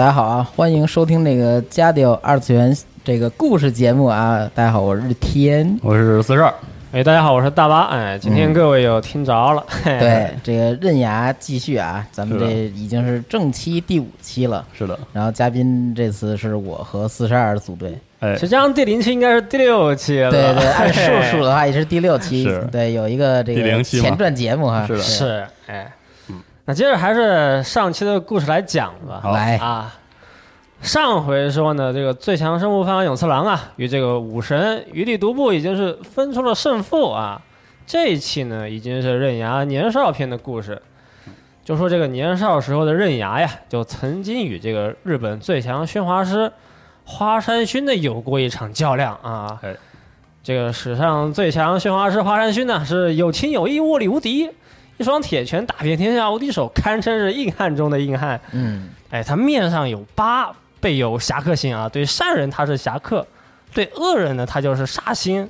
大家好啊，欢迎收听这个家调二次元这个故事节目啊。大家好，我是天。我是四十二，哎，大家好，我是大巴。哎，今天各位又听着了？嘿对，这个刃牙继续啊，咱们这已经是正期第五期了。是的，然后嘉宾这次是我和四十二组队。哎实，际上第零期应该是第六期了。对对，按嘿数数的话也是第六期是。对，有一个这个前传节目哈。是的是哎，那接着还是上期的故事来讲吧。好来啊，上回说呢，这个最强生物方永次郎啊，与这个武神余地独步已经是分出了胜负啊。这一期呢，已经是刃牙年少篇的故事。就说这个年少时候的刃牙呀，就曾经与这个日本最强宣华师花山薰呢有过一场较量啊。哎这个史上最强宣华师花山薰呢，是有情有义，卧里无敌，一双铁拳打遍天下无敌手，堪称是硬汉中的硬汉。嗯，哎，他面上有疤，背有侠客心啊。对善人他是侠客，对恶人呢他就是煞星。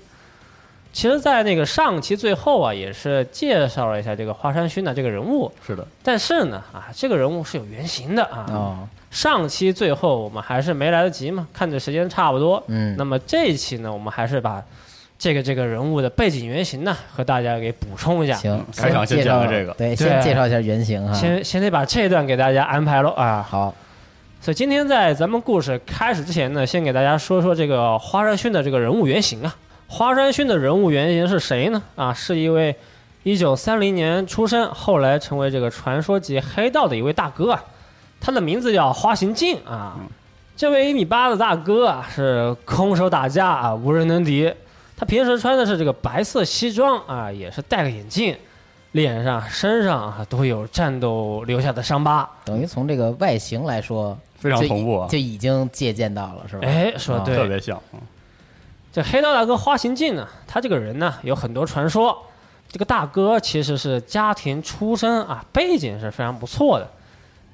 其实，在那个上期最后啊，也是介绍了一下这个花山勋的这个人物，是的，但是呢，啊，这个人物是有原型的啊。哦，上期最后我们还是没来得及嘛，看着时间差不多。嗯，那么这一期呢，我们还是把这个这个人物的背景原型呢，和大家给补充一下。行，开场先介绍讲这个对，先介绍一下原型哈。先先得把这段给大家安排喽啊。好，所以今天在咱们故事开始之前呢，先给大家说说这个花山勋的这个人物原型啊。花山勋的人物原型是谁呢？啊，是一位一九三零年出生，后来成为这个传说级黑道的一位大哥啊。他的名字叫花行进啊。这位一米八的大哥啊，是空手打架啊，无人能敌。他平时穿的是这个白色西装啊，也是戴个眼镜，脸上、身上啊都有战斗留下的伤疤。等于从这个外形来说，非常就同步啊就已经借鉴到了，是吧？哎，说啊对，特别像，嗯这黑道大哥花行进呢，他这个人呢有很多传说。这个大哥其实是家庭出身啊，背景是非常不错的，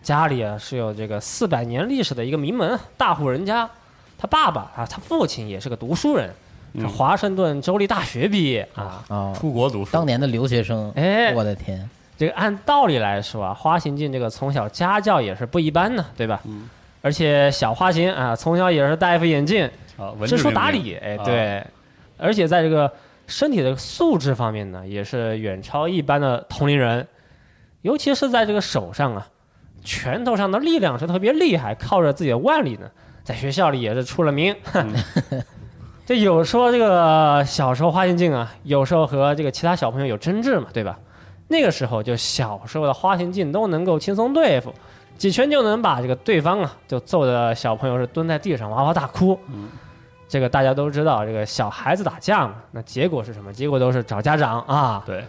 家里啊是有这个四百年历史的一个名门大户人家。他爸爸啊，他父亲也是个读书人，华盛顿州立大学毕业啊。哦，出国读书，当年的留学生，哎。我的天，这个按道理来说啊，花行进这个从小家教也是不一般呢，对吧？嗯。而且小花行啊，从小也是戴一副眼镜，知质彬彬。书达理，哎，啊。对，而且在这个身体的素质方面呢，也是远超一般的同龄人，尤其是在这个手上啊，拳头上的力量是特别厉害，靠着自己的腕力呢，在学校里也是出了名。这有说这个小时候花行进啊，有时候和这个其他小朋友有争执嘛，对吧？那个时候就小时候的花行进都能够轻松对付，几拳就能把这个对方啊就揍的小朋友是蹲在地上哇哇大哭。这个大家都知道，这个小孩子打架嘛，那结果是什么？结果都是找家长啊。对，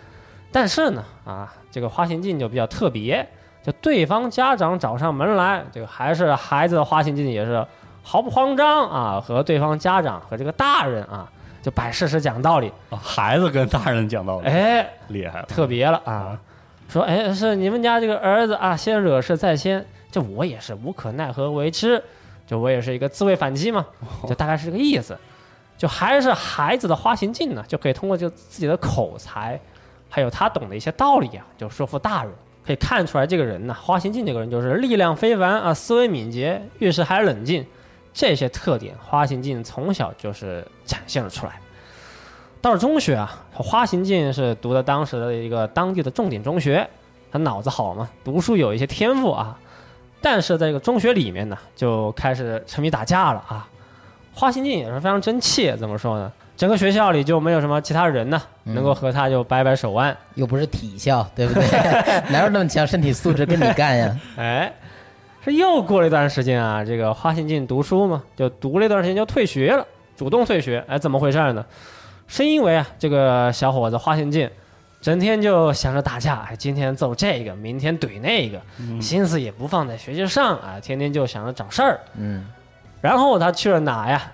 但是呢，啊，这个花行进就比较特别，就对方家长找上门来，这个还是孩子的花行进也是毫不慌张啊，和对方家长和这个大人啊，就摆事实讲道理，啊孩子跟大人讲道理，哎，厉害了，特别了啊。说，哎，是你们家这个儿子啊，先惹事在先，这我也是无可奈何为之，就我也是一个自卫反击嘛，就大概是这个意思。就还是孩子的花行进呢，就可以通过就自己的口才还有他懂的一些道理啊，就说服大人。可以看出来，这个人呢，花行进这个人就是力量非凡啊，思维敏捷，遇事还冷静，这些特点，花形进从小就是展现了出来。到了中学啊，花形进是读的当时的一个当地的重点中学，他脑子好嘛，读书有一些天赋啊。但是在这个中学里面呢，就开始沉迷打架了啊。花形进也是非常争气，怎么说呢？整个学校里就没有什么其他人呢，能够和他就掰掰手腕。又不是体校，对不对？哪有那么强身体素质跟你干呀？哎，是又过了一段时间啊，这个花信进读书嘛，就读了一段时间就退学了，主动退学。哎，怎么回事呢？是因为啊，这个小伙子花信进整天就想着打架，哎，今天揍这个，明天怼那个，心思也不放在学习上啊，天天就想着找事儿。嗯，然后他去了哪呀？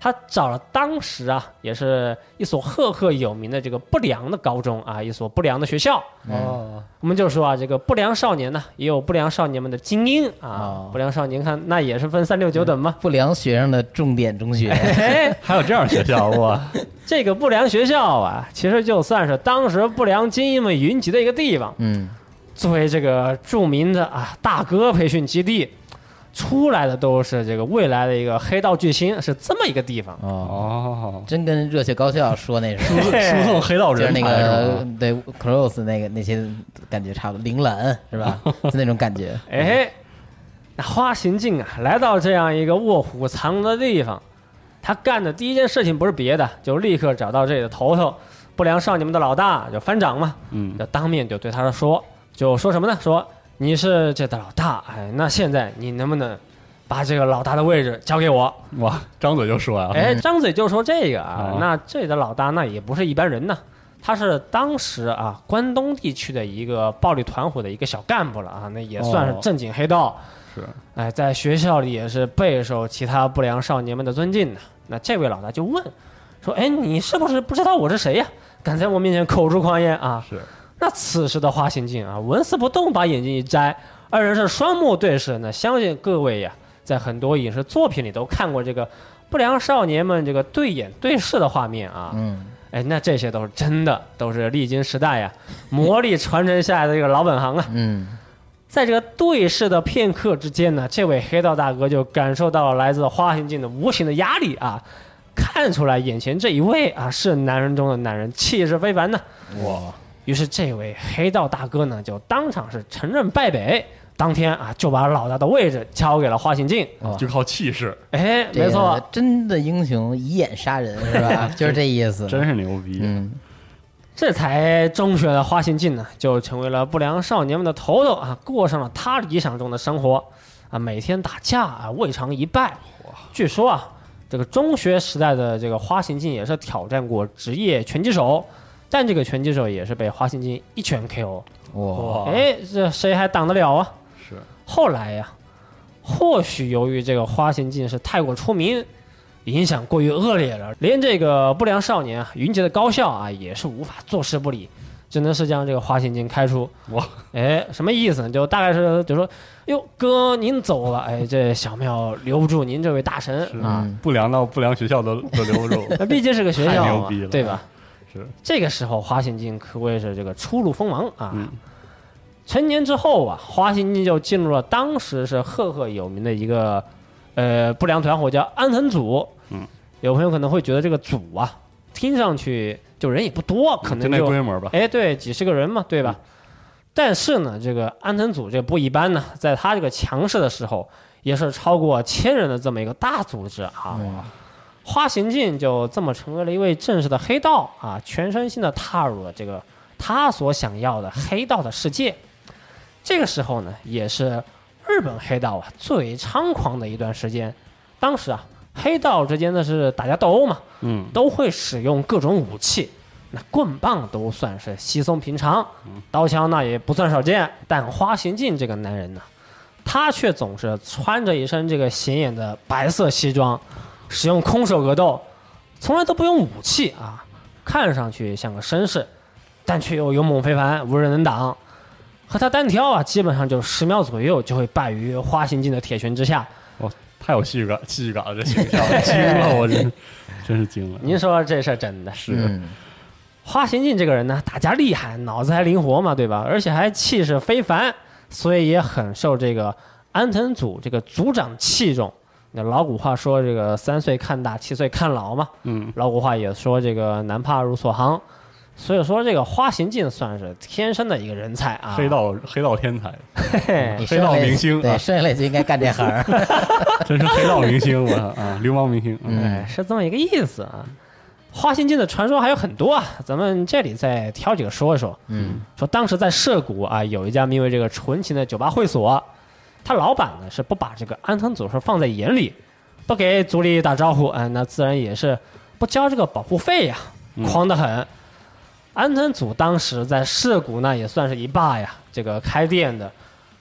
他找了当时啊，也是一所赫赫有名的这个不良的高中啊，一所不良的学校。哦，我们就说啊，这个不良少年呢，也有不良少年们的精英啊。哦不良少年看那也是分三六九等嘛。不良学生的重点中学，哎，还有这样学校哇？这个不良学校啊，其实就算是当时不良精英们云集的一个地方。嗯，作为这个著名的啊大哥培训基地，出来的都是这个未来的一个黑道巨星，是这么一个地方。哦，哦，真跟热血高校说那时候，输送黑道就是那人才个？对 close 那个那些感觉差不多，铃兰是吧？就那种感觉。哎，那花行径啊，来到这样一个卧虎藏龙的地方，他干的第一件事情不是别的，就立刻找到这里的头头，不良少年们的老大，就班长嘛，嗯就当面就对他说，就说什么呢？说你是这的老大，哎，那现在你能不能把这个老大的位置交给我？哇，张嘴就说啊，哎，张嘴就说这个啊，哦 那这里的老大那也不是一般人呐，他是当时啊关东地区的一个暴力团伙的一个小干部了啊，那也算是哦正经黑道。是哎，在学校里也是备受其他不良少年们的尊敬的。那这位老大就问说：“哎，你是不是不知道我是谁呀？敢在我面前口出狂言啊？”是，那此时的花行镜啊，纹丝不动，把眼睛一摘，二人是双目对视。那相信各位呀，在很多影视作品里都看过这个不良少年们这个对眼对视的画面啊。嗯，哎，那这些都是真的，都是历经时代呀，魔力传承下来的这个老本行啊。嗯，在这个对视的片刻之间呢，这位黑道大哥就感受到了来自花行镜的无形的压力啊，看出来眼前这一位啊是男人中的男人，气势非凡呢。哇，于是这位黑道大哥呢，就当场是承认败北，当天啊就把老大的位置交给了花行进。就靠气势，哎，没错，真的英雄以眼杀人是吧？就是这意思。真是牛逼。嗯，这才中学的花行进呢，就成为了不良少年们的头头啊，过上了他理想中的生活啊，每天打架啊，未尝一败。据说啊，这个中学时代的这个花行进也是挑战过职业拳击手，但这个拳击手也是被花行进一拳 KO。哇，哇，哎，这谁还挡得了啊？是后来呀，或许由于这个花心进是太过出名，影响过于恶劣了，连这个不良少年啊，云集的高校啊，也是无法坐视不理，只能是将这个花行进开除。哇，哎，什么意思呢？就大概是就说，哟，哥您走了，哎，这小庙留不住您这位大神啊，嗯不良到不良学校都都留不住。那毕竟是个学校嘛 牛逼了，对吧？是，这个时候花行进可谓是这个初露锋芒啊。嗯成年之后啊，花行进就进入了当时是赫赫有名的一个呃不良团伙，叫安藤组。嗯，有朋友可能会觉得这个组啊，听上去就人也不多，可就那能就规模吧。哎对几十个人嘛，对吧？但是呢，这个安藤组这不一般呢，在他这个强势的时候，也是超过千人的这么一个大组织啊。花行进就这么成为了一位正式的黑道啊，全身心的踏入了这个他所想要的黑道的世界。这个时候呢，也是日本黑道啊最猖狂的一段时间。当时啊，黑道之间的是打架斗殴嘛，嗯，都会使用各种武器，那棍棒都算是稀松平常，刀枪那也不算少见。但花行进这个男人呢，他却总是穿着一身这个显眼的白色西装，使用空手格斗，从来都不用武器啊，看上去像个绅士，但却又勇猛非凡，无人能挡。和他单挑啊，基本上就十秒左右就会败于花形镜的铁拳之下。哇，太有戏剧感，戏剧感了，这形象惊了，我真真是惊了。您说这事儿真的？是嗯，花形镜这个人呢，打架厉害，脑子还灵活嘛，对吧？而且还气势非凡，所以也很受这个安藤组这个组长器重。那老古话说这个三岁看大，七岁看老嘛。嗯，老古话也说这个男怕入错行，所以说这个花行进算是天生的一个人才啊。黑道黑道天才，嘿嘿黑道明星对，啊生下来就应该干这行儿。真是黑道明星，我啊，流氓明星。嗯哎，是这么一个意思啊。花行进的传说还有很多啊，咱们这里再挑几个说一说。嗯，说当时在涉谷啊，有一家名为这个纯情的酒吧会所，他老板呢是不把这个安藤组是放在眼里，不给组里打招呼，啊，那自然也是不交这个保护费呀、狂得很。安藤组当时在涉谷那也算是一霸呀，这个开店的、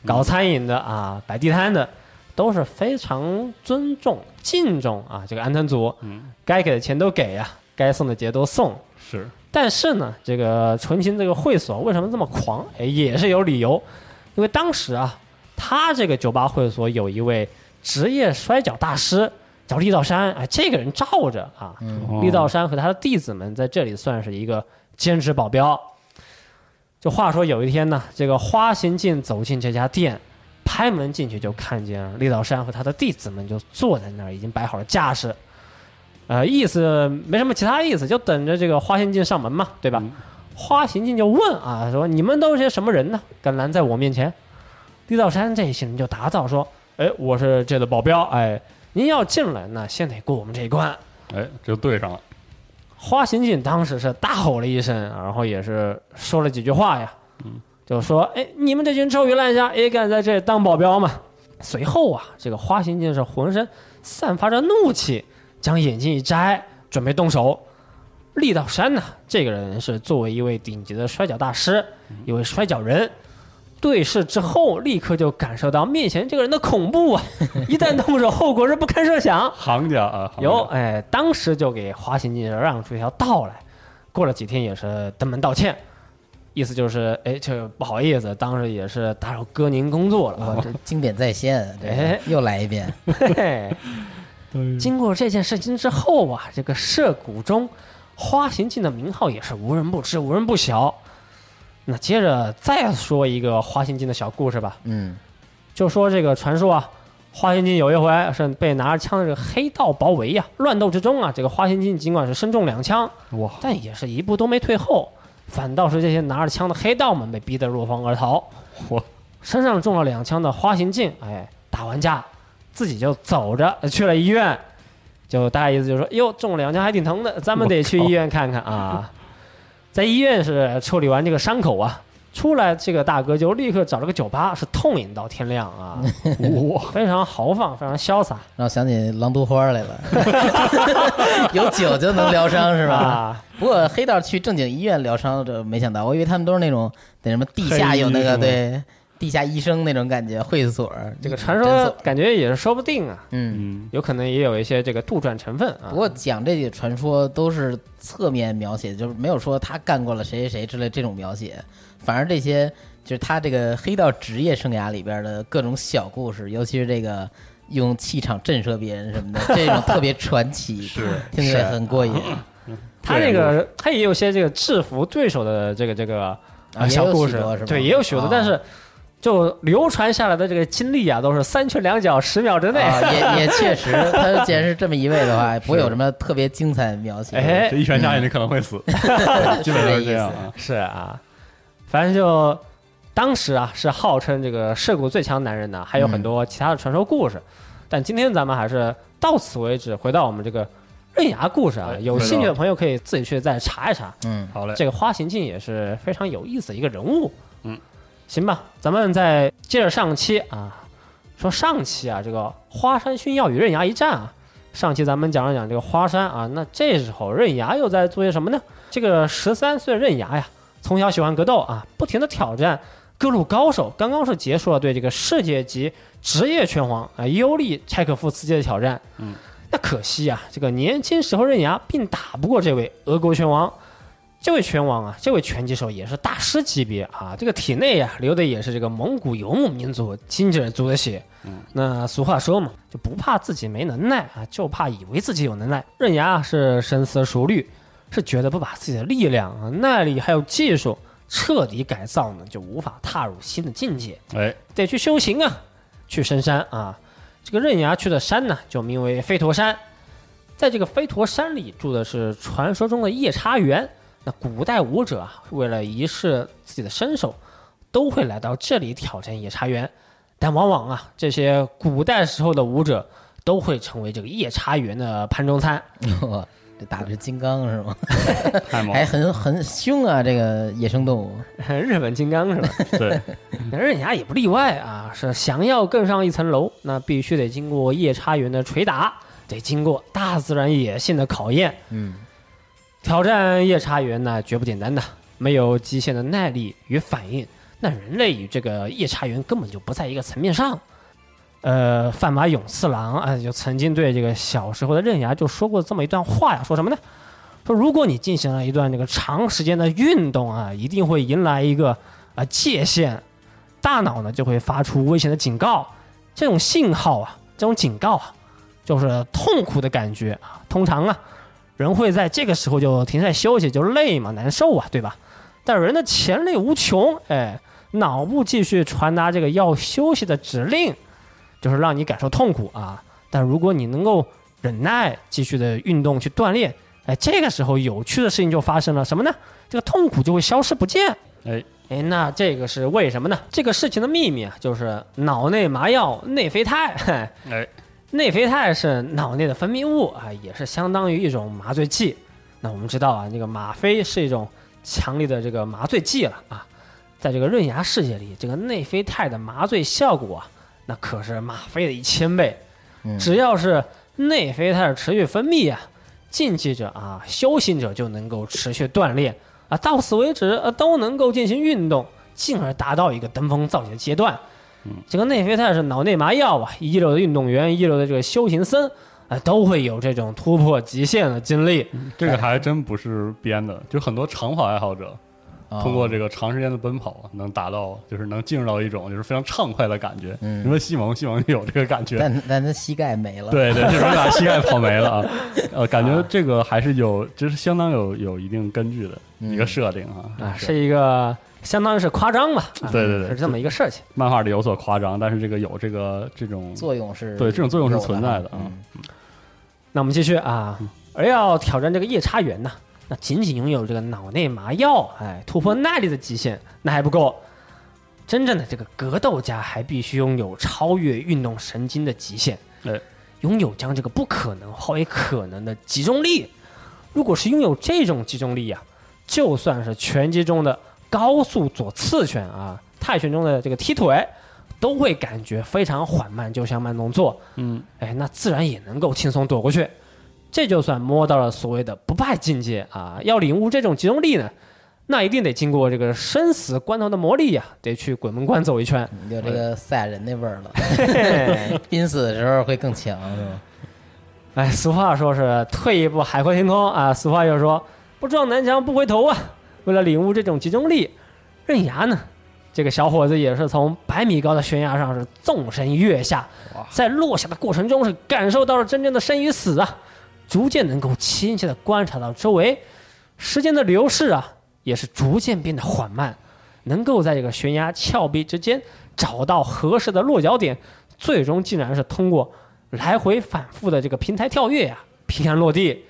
搞餐饮的啊、摆地摊的，都是非常尊重、敬重啊这个安藤组，嗯，该给的钱都给呀，该送的节都送。是，但是呢，这个纯情这个会所为什么这么狂？哎，也是有理由，因为当时啊，他这个酒吧会所有一位职业摔跤大师叫力道山，哎，这个人罩着啊，哦力道山和他的弟子们在这里算是一个兼职保镖。就话说有一天呢，这个花行进走进这家店，拍门进去就看见力道山和他的弟子们就坐在那儿，已经摆好了架势。呃，意思没什么其他意思，就等着这个花行进上门嘛，对吧？嗯花行进就问啊，说你们都是些什么人呢？敢拦在我面前？力道山这些人就答道说：“哎，我是这的保镖，哎，您要进来，那先得过我们这一关。”哎，这就对上了。花行进当时是大吼了一声，然后也是说了几句话呀，就说：“哎，你们这群臭鱼烂虾也敢在这里当保镖吗？”随后啊，这个花行进是浑身散发着怒气，将眼镜一摘，准备动手。力道山呢，这个人是作为一位顶级的摔跤大师，一位摔跤人，对视之后，立刻就感受到面前这个人的恐怖啊！一旦动手，后果是不堪设想。行家啊，有哎，当时就给花行进让出一条道来。过了几天也是登门道歉，意思就是哎，这不好意思，当时也是打扰哥您工作了。哇，这经典再现，这哎又来一遍。嘿嘿。经过这件事情之后啊，这个涉谷中花行进的名号也是无人不知，无人不晓。那接着再说一个花行进的小故事吧。嗯，就说这个传说啊，花仙金有一回是被拿着枪的这个黑道包围呀、乱斗之中啊，这个花仙金尽管是身中两枪，哇，但也是一步都没退后，反倒是这些拿着枪的黑道们被逼得落荒而逃。嚯，身上中了两枪的花行进，哎，打完架自己就走着去了医院，就大概意思就是说，哟，中了两枪还挺疼的，咱们得去医院看看啊。在医院是处理完这个伤口啊，出来这个大哥就立刻找了个酒吧，是痛饮到天亮啊，哇，非常豪放，非常潇洒，让我想起狼毒花来了，有酒就能疗伤是吧？啊，不过黑道去正经医院疗伤，这没想到，我以为他们都是那种那什么地下有那个对地下医生那种感觉，会所这个传说感觉也是说不定啊，嗯。嗯，有可能也有一些这个杜撰成分啊不。过讲这些传说都是侧面描写，就是没有说他干过了谁谁谁之类这种描写，反而这些就是他这个黑道职业生涯里边的各种小故事，尤其是这个用气场震慑别人什么的，这种特别传奇，是听起来很过瘾。他这个他也有些这个制服对手的这个这个啊小故事对，也有许多但是就流传下来的这个经历啊，都是三拳两脚十秒之内。啊，也 也确实，他既然是这么一位的话，不会有什么特别精彩的描写。哎这一拳下去你可能会死，基本都是这样啊。是啊，反正就当时啊是号称这个涉谷最强男人呢，还有很多其他的传说故事。但今天咱们还是到此为止，回到我们这个刃牙故事啊。哎有兴趣的朋友可以自己去再查一查。嗯，好嘞，这个花行进也是非常有意思的一个人物。嗯，行吧，咱们再接着上期啊，说上期啊，这个花山薰药与刃牙一战啊，上期咱们讲了讲这个花山啊，那这时候刃牙又在做些什么呢？这个十三岁刃牙呀，从小喜欢格斗啊，不停的挑战各路高手，刚刚是结束了对这个世界级职业拳皇啊尤利柴可夫斯基的挑战。嗯，那可惜啊，这个年轻时候刃牙并打不过这位俄国拳王。这位拳王啊，这位拳击手也是大师级别啊，这个体内呀、流的也是这个蒙古游牧民族金者族的血。嗯，那俗话说嘛，就不怕自己没能耐啊，就怕以为自己有能耐。刃牙啊是深思熟虑，是觉得不把自己的力量啊、耐力还有技术彻底改造呢，就无法踏入新的境界，哎，得去修行啊，去深山啊。这个刃牙去的山呢，就名为飞驼山。在这个飞驼山里住的是传说中的夜叉猿。那古代武者啊，为了仪示自己的身手，都会来到这里挑战夜叉猿。但往往啊，这些古代时候的武者都会成为这个夜叉猿的盘中餐。哦这打的是金刚是吗？太猛了，还很很凶啊，这个野生动物。日本金刚是吧？对，那刃牙也不例外啊，是想要更上一层楼，那必须得经过夜叉猿的捶打，得经过大自然野性的考验。嗯，挑战夜叉猿呢，绝不简单的，没有极限的耐力与反应，那人类与这个夜叉猿根本就不在一个层面上。呃，范马勇次郎啊、就曾经对这个小时候的刃牙就说过这么一段话呀，说什么呢？说如果你进行了一段这个长时间的运动啊，一定会迎来一个啊、界限，大脑呢就会发出危险的警告，这种信号啊，这种警告啊，就是痛苦的感觉啊。通常啊，人会在这个时候就停下来休息，就累嘛，难受啊，对吧？但人的潜力无穷，哎，脑部继续传达这个要休息的指令，就是让你感受痛苦啊。但如果你能够忍耐，继续的运动去锻炼，哎，这个时候有趣的事情就发生了，什么呢？这个痛苦就会消失不见。哎哎，那这个是为什么呢？这个事情的秘密啊，就是脑内麻药内啡肽。嘿哎，内啡肽是脑内的分泌物啊，也是相当于一种麻醉剂。那我们知道啊，这个吗啡是一种强力的这个麻醉剂了啊。在这个润牙世界里，这个内啡肽的麻醉效果啊，那可是吗啡的一千倍。嗯只要是内啡肽持续分泌啊，竞技者啊、修行者就能够持续锻炼啊，到此为止呃都能够进行运动，进而达到一个登峰造极的阶段。这个内啡肽是脑内麻药啊，一流的运动员、一流的这个修行僧啊，都会有这种突破极限的经历。这个还真不是编的，就很多长跑爱好者哦通过这个长时间的奔跑，能达到就是能进入到一种就是非常畅快的感觉。嗯你说西蒙，西蒙就有这个感觉。但但他膝盖没了。对对，就是把膝盖跑没了啊。呃，感觉这个还是有，就是相当有有一定根据的一个设定啊。啊，是一个相当于是夸张吧？啊对对对是这么一个事情。漫画里有所夸张，但是这个有这个这种作用是对这种作用是存在的啊那我们继续啊，而要挑战这个夜叉猿呢，那仅仅拥有这个脑内麻药，哎，突破耐力的极限，那还不够。真正的这个格斗家还必须拥有超越运动神经的极限，哎，拥有将这个不可能化为可能的集中力。如果是拥有这种集中力啊，就算是拳击中的高速左刺拳啊，泰拳中的这个踢腿，都会感觉非常缓慢，就像慢动作。嗯，哎，那自然也能够轻松躲过去。这就算摸到了所谓的不败境界啊！要领悟这种集中力呢，那一定得经过这个生死关头的磨砺呀，得去鬼门关走一圈。有这个赛亚人那味儿了，嘿嘿 濒死的时候会更强，是吧？哎，俗话说是退一步海阔天空啊，俗话又说不撞南墙不回头啊。为了领悟这种集中力，刃牙呢，这个小伙子也是从百米高的悬崖上是纵身跃下，在落下的过程中是感受到了真正的生与死啊，逐渐能够清晰的观察到周围，时间的流逝啊，也是逐渐变得缓慢，能够在这个悬崖峭壁之间找到合适的落脚点，最终竟然是通过来回反复的这个平台跳跃呀、平安落地，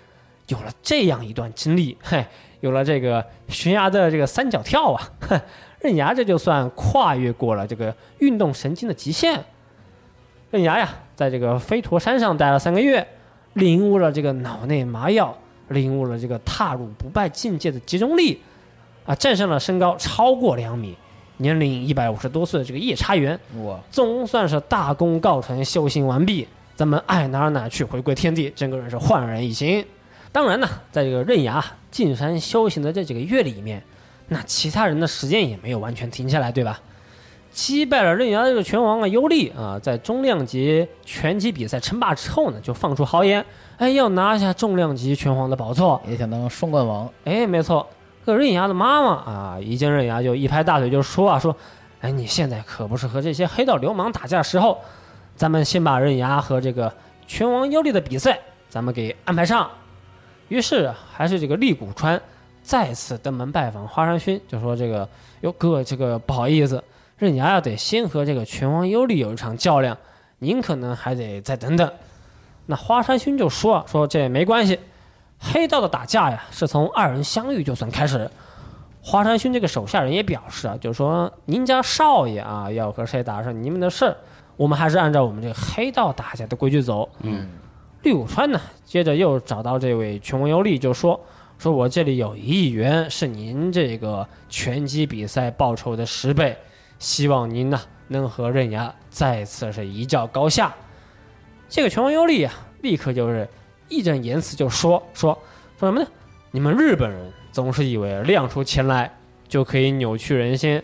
有了这样一段经历，嘿，有了这个悬崖的这个三角跳啊，哼，刃牙这就算跨越过了这个运动神经的极限。刃牙呀，在这个飞驼山上待了三个月，领悟了这个脑内麻药，领悟了这个踏入不败境界的集中力，啊，战胜了身高超过两米、年龄一百五十多岁的这个夜叉猿，哇，总算是大功告成，修行完毕。咱们爱哪儿哪儿去，回归天地，整个人是焕然一新。当然呢，在这个刃牙进山修行的这几个月里面，那其他人的时间也没有完全停下来，对吧？击败了刃牙这个拳王啊尤利啊，在中量级拳击比赛称霸之后呢，就放出豪言，哎，要拿下重量级拳皇的宝座。也想当双冠王，哎，没错，这个刃牙的妈妈啊，一见刃牙就一拍大腿就说啊，说，哎，你现在可不是和这些黑道流氓打架的时候，咱们先把刃牙和这个拳王尤利的比赛，咱们给安排上。于是啊，还是这个厉谷川再次登门拜访花山勋，就说这个哟哥，这个不好意思，刃牙要得先和这个拳王优利有一场较量，您可能还得再等等。那花山勋就说说这没关系，黑道的打架呀，是从二人相遇就算开始。花山勋这个手下人也表示啊，就是说您家少爷啊要和谁打是你们的事儿，我们还是按照我们这个黑道打架的规矩走。嗯，绿谷川呢，接着又找到这位拳王尤利，就说说我这里有一亿元，是您这个拳击比赛报酬的十倍，希望您呢能和刃牙再次是一较高下。这个拳王尤利啊，立刻就是义正言辞就说说说什么呢？你们日本人总是以为亮出钱来就可以扭曲人心，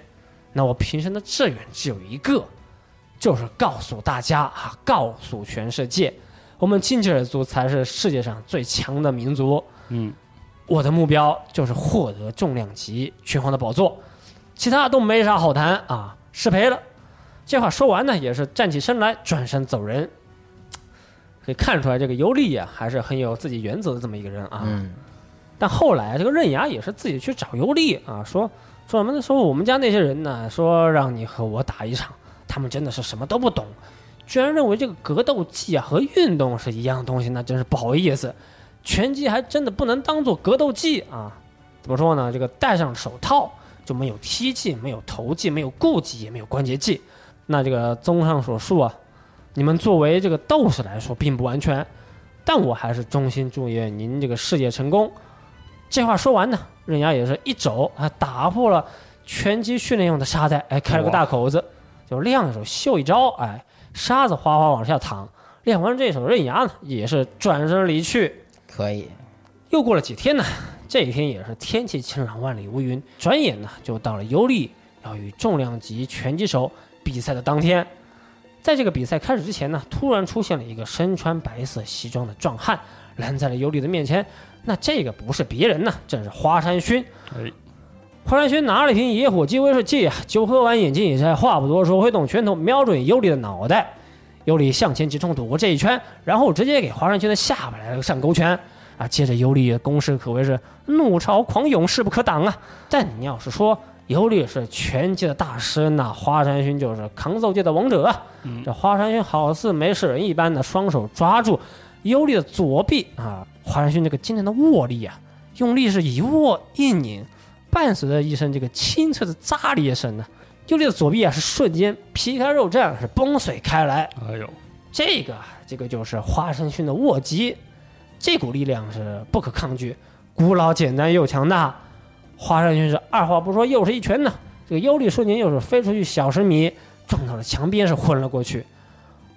那我平生的志愿只有一个，就是告诉大家啊，告诉全世界，我们金吉尔族才是世界上最强的民族。嗯，我的目标就是获得重量级拳皇的宝座，其他都没啥好谈啊，失陪了。这话说完呢，也是站起身来，转身走人。可以看出来，这个尤利啊，还是很有自己原则的这么一个人啊。嗯但后来这个刃牙也是自己去找尤利啊，说说什么呢？说我们家那些人呢，说让你和我打一场，他们真的是什么都不懂，居然认为这个格斗技啊和运动是一样东西，那真是不好意思。拳击还真的不能当做格斗技啊？怎么说呢？这个戴上手套就没有踢技，没有投技，没有顾技，也没有关节技。那这个综上所述啊，你们作为这个斗士来说并不完全，但我还是衷心祝愿您这个事业成功。这话说完呢，刃牙也是一肘啊，打破了拳击训练用的沙袋，哎，开了个大口子，就亮手秀一招，哎，沙子哗哗往下淌。练完这手，刃牙呢也是转身离去。可以，又过了几天呢，这一天也是天气晴朗，万里无云。转眼呢，就到了尤利要与重量级拳击手比赛的当天。在这个比赛开始之前呢，突然出现了一个身穿白色西装的壮汉，拦在了尤利的面前。那这个不是别人呢，正是花山勋。华山勋拿了一瓶野火鸡威士忌啊，酒喝完，眼睛一摘，话不多说，挥动拳头瞄准尤里的脑袋。尤里向前急冲躲过这一拳，然后直接给华山勋的下巴来了个上勾拳啊！接着尤里的攻势可谓是怒潮狂涌，势不可挡啊！但你要是说尤里是拳击的大师，那华山勋就是抗揍界的王者啊！这华山勋好似没事人一般的双手抓住尤里的左臂啊！华山勋这个惊人的握力啊，用力是一握一拧，伴随着一声这个清脆的炸裂声呢，尤利的左臂啊是瞬间皮开肉绽，是崩碎开来。哎呦，这个这个就是华山勋的握击，这股力量是不可抗拒，古老简单又强大。华山勋是二话不说，又是一拳呢，这个尤利瞬间又是飞出去小十米，撞到了墙边，是昏了过去。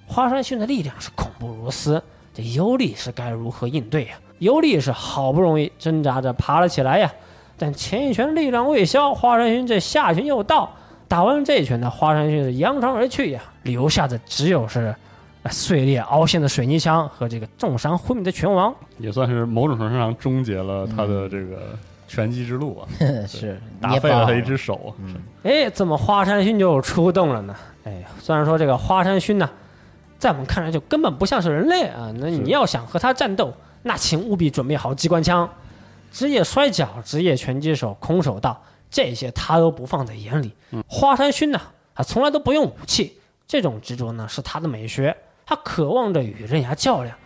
华山勋的力量是恐怖如斯，这尤利是该如何应对呀、尤利是好不容易挣扎着爬了起来呀，但前一拳力量未消，华山勋这下拳又到，打完这一拳呢，华山勋是扬长而去呀，留下的只有是呃碎裂凹陷的水泥墙和这个重伤昏迷的拳王。也算是某种程度上终结了他的这个拳击之路啊，是打废了他一只手啊。哎，怎么华山勋就出动了呢？哎，虽然说这个华山勋呢，在我们看来就根本不像是人类啊，那你要想和他战斗，那请务必准备好机关枪、职业摔跤、职业拳击手、空手道，这些他都不放在眼里。花山勋呢，他从来都不用武器，这种执着呢是他的美学，他渴望着与刃牙较量，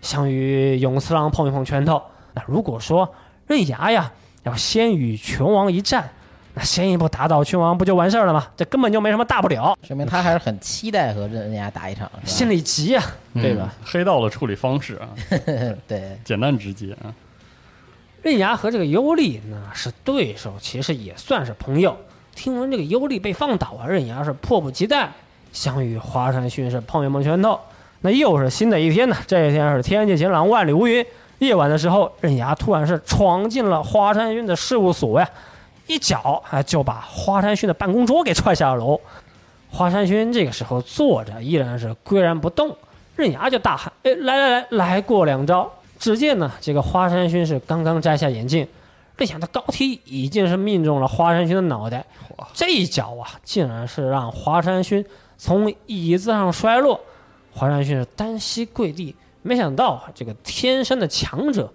想与永次郎碰一碰拳头。那如果说刃牙呀要先与拳王一战，那先一步打倒拳王不就完事儿了吗？这根本就没什么大不了，说明他还是很期待和刃牙打一场，心里急呀、对吧？黑道的处理方式啊，对，简单直接啊。刃牙和这个尤利呢是对手，其实也算是朋友。听闻这个尤利被放倒啊，刃牙是迫不及待想与华山勋是碰一碰拳头。那又是新的一天呢，这一天是天气晴朗，万里无云。夜晚的时候，刃牙突然是闯进了华山勋的事务所呀，一脚啊就把华山勋的办公桌给踹下了楼。华山勋这个时候坐着，依然是岿然不动。刃牙就大喊：“哎，来来来，来过两招！”只见呢，这个花山勋是刚刚摘下眼镜，没想到高踢已经是命中了花山勋的脑袋。这一脚啊，竟然是让花山勋从椅子上摔落。华山勋是单膝跪地，没想到啊，这个天生的强者，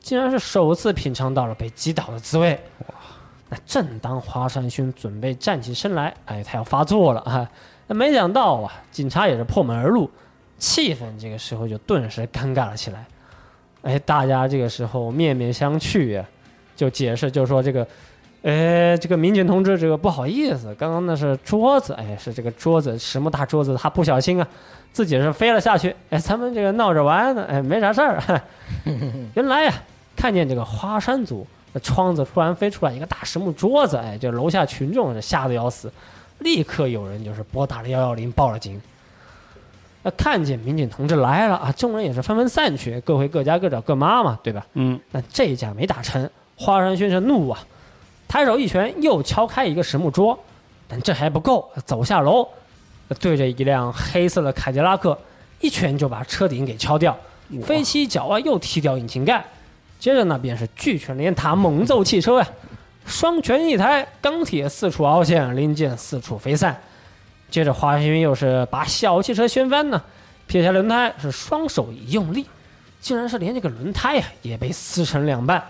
竟然是首次品尝到了被击倒的滋味。哇那正当华山勋准备站起身来，哎，他要发作了啊！那没想到啊，警察也是破门而入，气氛这个时候就顿时尴尬了起来。哎，大家这个时候面面相觑，就解释就说这个，哎，这个民警同志，这个不好意思，刚刚那是桌子，哎，是这个桌子，实木大桌子，他不小心啊，自己是飞了下去。哎，咱们这个闹着玩呢，哎，没啥事儿。原来呀，看见这个花山组，那窗子突然飞出来一个大实木桌子，哎，这楼下群众是吓得要死，立刻有人就是拨打了幺幺零报了警。那看见民警同志来了啊，众人也是纷纷散去，各回各家各找各妈嘛，对吧？嗯，那这一架没打成，花山先生怒啊，抬手一拳又敲开一个实木桌，但这还不够，走下楼，对着一辆黑色的凯迪拉克一拳就把车顶给敲掉，飞起脚啊又踢掉引擎盖，接着呢便是巨拳连打猛揍汽车呀、双拳一抬，钢铁四处凹陷，零件四处飞散。接着华山勋又是把小汽车掀翻呢，撇下轮胎，是双手一用力，竟然是连这个轮胎呀、也被撕成两半。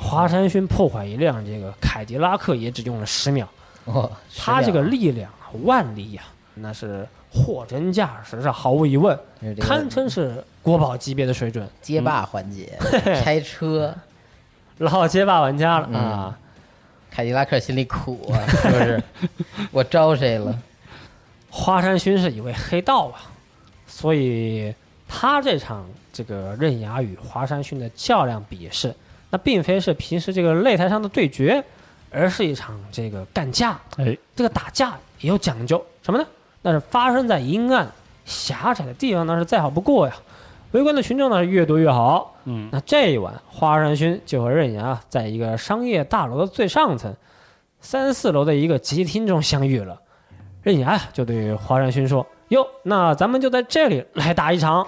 华山勋破坏一辆这个凯迪拉克也只用了十秒，哇，他这个力量啊万里呀、那是货真价实，是毫无疑问，这个堪称是国宝级别的水准。街霸环节，拆车，老街霸玩家了嗯啊！凯迪拉克心里苦啊，是不是？我招谁了？华山勋是一位黑道啊，所以他这场这个刃牙与华山勋的较量比试，那并非是平时这个擂台上的对决，而是一场这个干架。哎，这个打架也有讲究，什么呢？那是发生在阴暗狭窄的地方，那是再好不过呀。围观的群众呢是越多越好。嗯，那这一晚，花山勋就和刃牙在一个商业大楼的最上层，三四楼的一个集厅中相遇了。刃牙就对华山勋说：“哟，那咱们就在这里来打一场。”